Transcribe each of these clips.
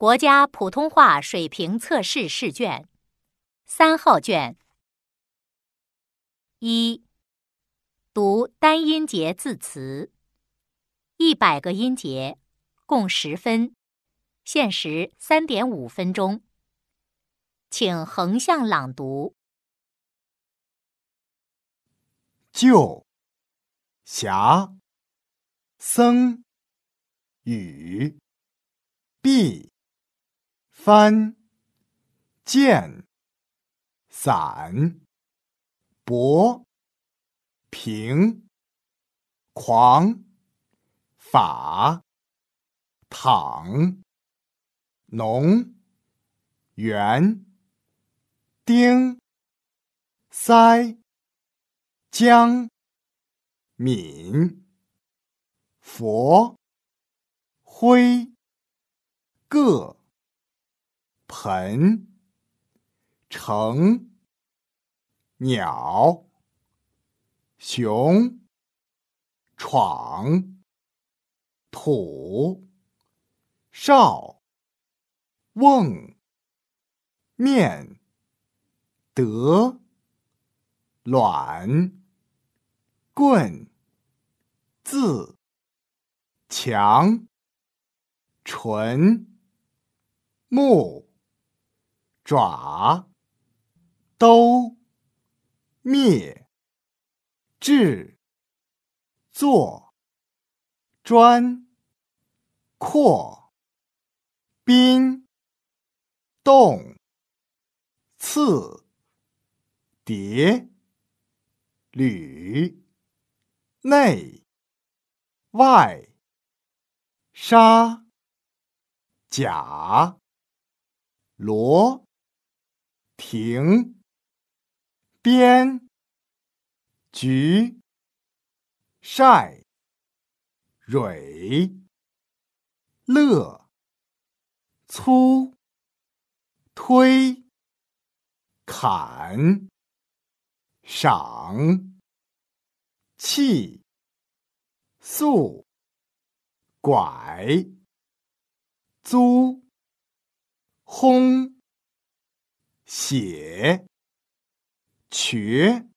国家普通话水平测试试卷，三号卷。一，读单音节字词，一百个音节，共十分，限时三点五分钟，请横向朗读。就、霞、僧、雨。碧。翻、见、散、薄、平、狂、法、躺、浓、圆、丁、塞、江、闽、佛、灰、各。盆、成、鸟、熊、闯、土、少、瓮、面、得、卵、棍、字、强、纯、木。爪，都，灭，制，作，专，扩，宾，动，次，叠，履，内，外，沙，甲，罗。亭、边、菊、晒、蕊、乐、粗、推、砍、赏、气、素、拐、租、轰。写、瘸、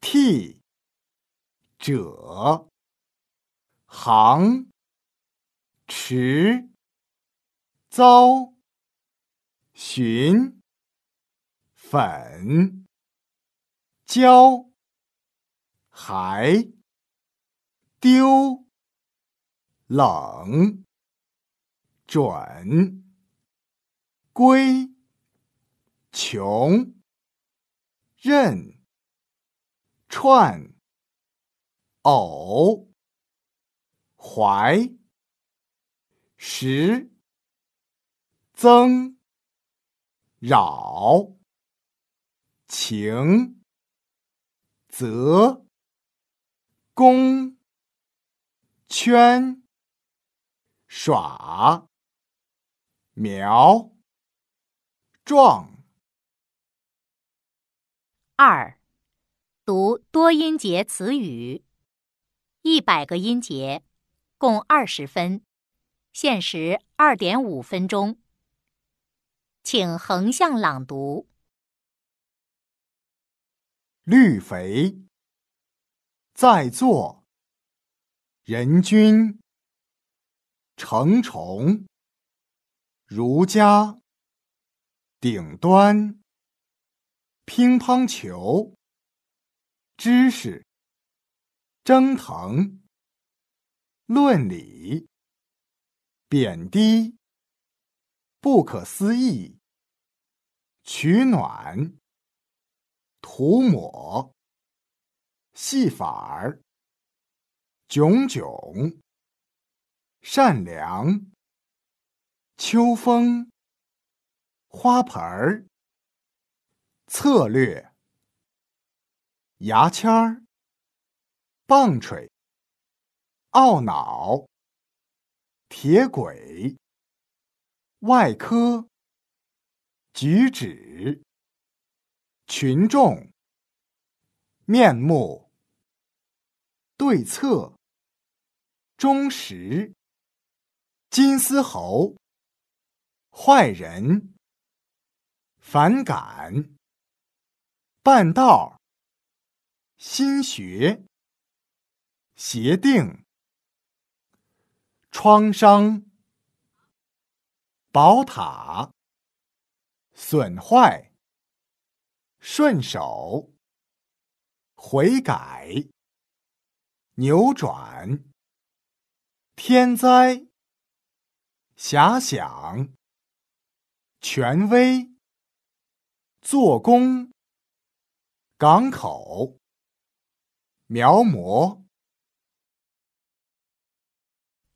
替、者、行、迟、遭、寻、粉、教、还、丢、冷、转、归。穷、任、串、偶、怀、时、增、扰、情、则、公、圈、耍、苗、壮。二，读多音节词语，一百个音节，共二十分，限时二点五分钟。请横向朗读：绿肥，在座，人均，成虫，儒家，顶端。乒乓球，知识，蒸腾，论理，贬低，不可思议，取暖，涂抹，戏法儿，炯炯，善良，秋风，花盆儿。策略：牙签儿、棒槌、懊恼、铁轨、外科、举止、群众、面目、对策、忠实、金丝猴、坏人，反感，半道，心学，协定，创伤，宝塔，损坏，顺手，悔改，扭转，天灾，遐想。权威，做工，港口，描摹。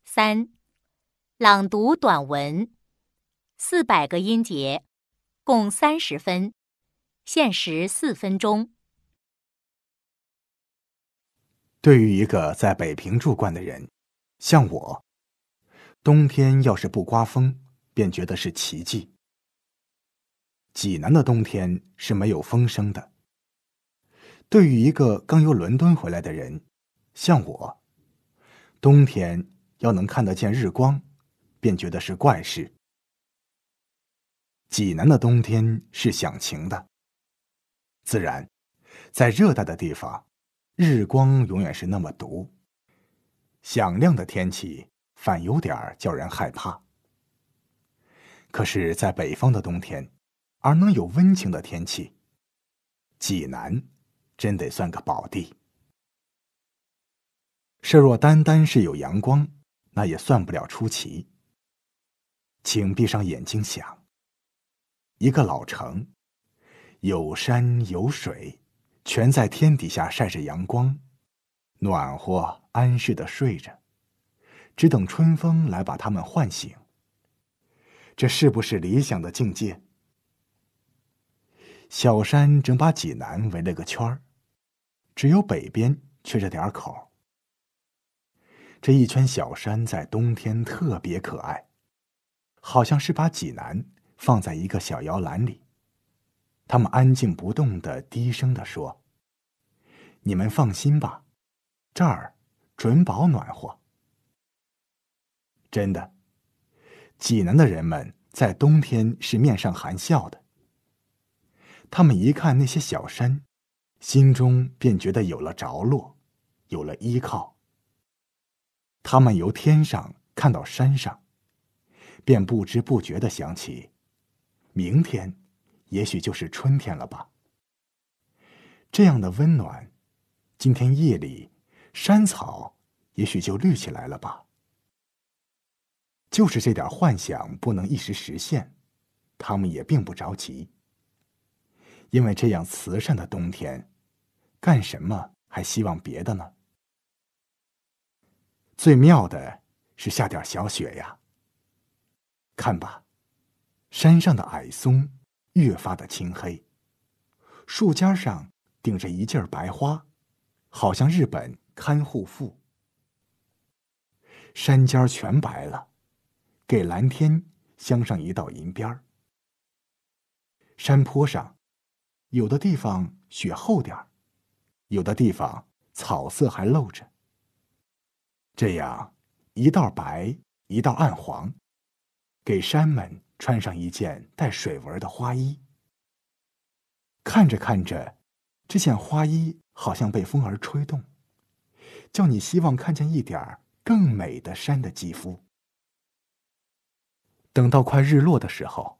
三，朗读短文，四百个音节，共三十分，限时四分钟。对于一个在北平住惯的人，像我，冬天要是不刮风，便觉得是奇迹。济南的冬天是没有风声的。对于一个刚由伦敦回来的人，像我，冬天要能看得见日光，便觉得是怪事。济南的冬天是响晴的。自然，在热带的地方，日光永远是那么毒，响亮的天气反有点叫人害怕。可是，在北方的冬天。而能有温情的天气，济南真得算个宝地。设若单单是有阳光，那也算不了出奇。请闭上眼睛想，一个老城，有山有水，全在天底下晒着阳光，暖和安适的睡着，只等春风来把他们唤醒。这是不是理想的境界？小山正把济南围了个圈儿，只有北边缺着点口。这一圈小山在冬天特别可爱，好像是把济南放在一个小摇篮里。他们安静不动的低声的说：“你们放心吧，这儿准保暖和。”真的，济南的人们在冬天是面上含笑的。他们一看那些小山，心中便觉得有了着落，有了依靠。他们由天上看到山上，便不知不觉的想起，明天，也许就是春天了吧。这样的温暖，今天夜里，山草也许就绿起来了吧。就是这点幻想不能一时实现，他们也并不着急。因为这样慈善的冬天，干什么还希望别的呢？最妙的是下点小雪呀。看吧，山上的矮松越发的青黑，树尖上顶着一劲儿白花，好像日本看护妇。山尖全白了，给蓝天镶上一道银边儿。山坡上。有的地方雪厚点儿，有的地方草色还露着。这样一道白，一道暗黄，给山们穿上一件带水纹的花衣。看着看着，这件花衣好像被风儿吹动，叫你希望看见一点更美的山的肌肤。等到快日落的时候，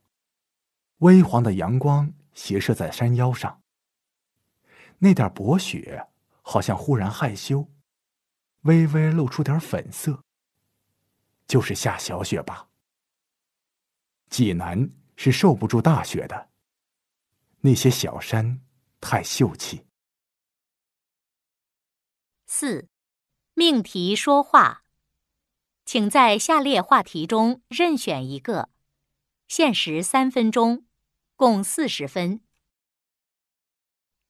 微黄的阳光。斜射在山腰上，那点薄雪好像忽然害羞，微微露出点粉色。就是下小雪吧。济南是受不住大雪的，那些小山太秀气。四，命题说话，请在下列话题中任选一个，限时三分钟。共四十分。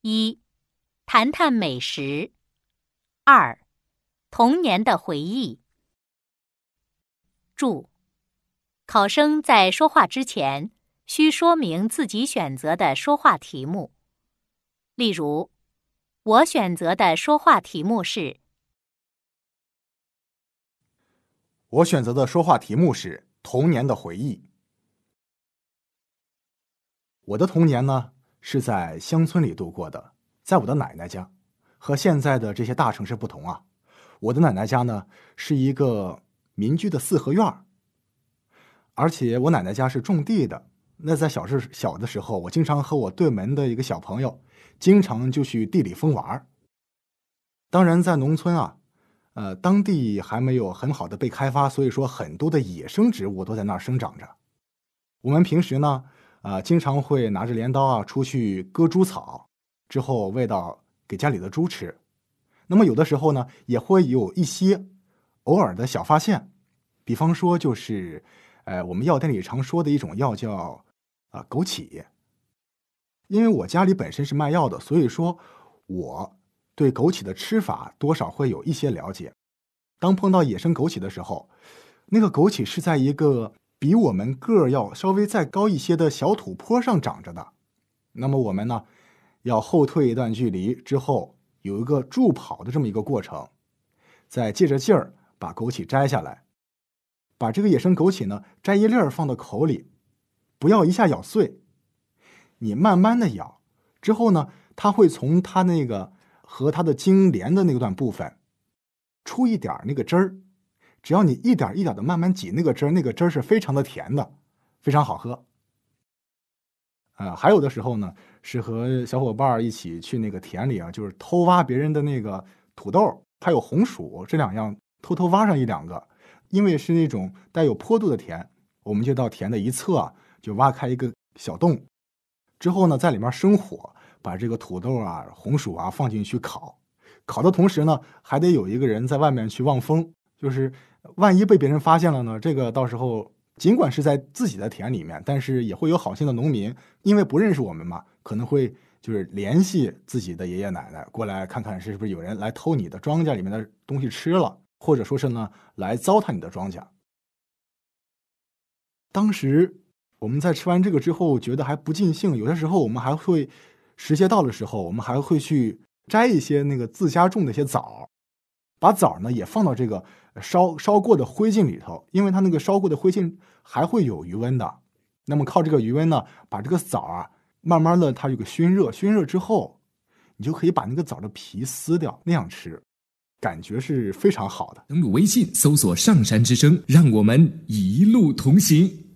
一，谈谈美食。二，童年的回忆。注：考生在说话之前，需说明自己选择的说话题目。例如，我选择的说话题目是。我选择的说话题目是童年的回忆。我的童年呢是在乡村里度过的，在我的奶奶家，和现在的这些大城市不同啊。我的奶奶家呢是一个民居的四合院，而且我奶奶家是种地的。那在小时小的时候，我经常和我对门的一个小朋友，经常就去地里疯玩。当然，在农村啊，呃，当地还没有很好的被开发，所以说很多的野生植物都在那儿生长着。我们平时呢，啊，经常会拿着镰刀啊出去割猪草，之后喂到给家里的猪吃。那么有的时候呢，也会有一些偶尔的小发现，比方说就是，呃，我们药店里常说的一种药叫。啊，枸杞。因为我家里本身是卖药的，所以说我对枸杞的吃法多少会有一些了解。当碰到野生枸杞的时候，那个枸杞是在一个比我们个儿要稍微再高一些的小土坡上长着的。那么我们呢，要后退一段距离之后，有一个助跑的这么一个过程，再借着劲儿把枸杞摘下来，把这个野生枸杞呢摘一粒儿放到口里。不要一下咬碎，你慢慢的咬，之后呢，它会从它那个和它的茎连的那段部分出一点那个汁儿，只要你一点一点的慢慢挤那个汁儿，那个汁儿是非常的甜的，非常好喝。啊，还有的时候呢，是和小伙伴一起去那个田里啊，就是偷挖别人的那个土豆，还有红薯这两样，偷偷挖上一两个，因为是那种带有坡度的田，我们就到田的一侧。就挖开一个小洞，之后呢，在里面生火，把这个土豆啊、红薯啊放进去烤。烤的同时呢，还得有一个人在外面去望风，就是万一被别人发现了呢，这个到时候尽管是在自己的田里面，但是也会有好心的农民，因为不认识我们嘛，可能会就是联系自己的爷爷奶奶过来看看是不是有人来偷你的庄稼里面的东西吃了，或者说是呢来糟蹋你的庄稼。当时。我们在吃完这个之后，觉得还不尽兴。有的时候，我们还会时节到的时候，我们还会去摘一些那个自家种的一些枣，把枣呢也放到这个烧烧过的灰烬里头，因为它那个烧过的灰烬还会有余温的。那么靠这个余温呢，把这个枣啊慢慢的它有个熏热，熏热之后，你就可以把那个枣的皮撕掉，那样吃，感觉是非常好的。登录微信搜索“上山之声”，让我们一路同行。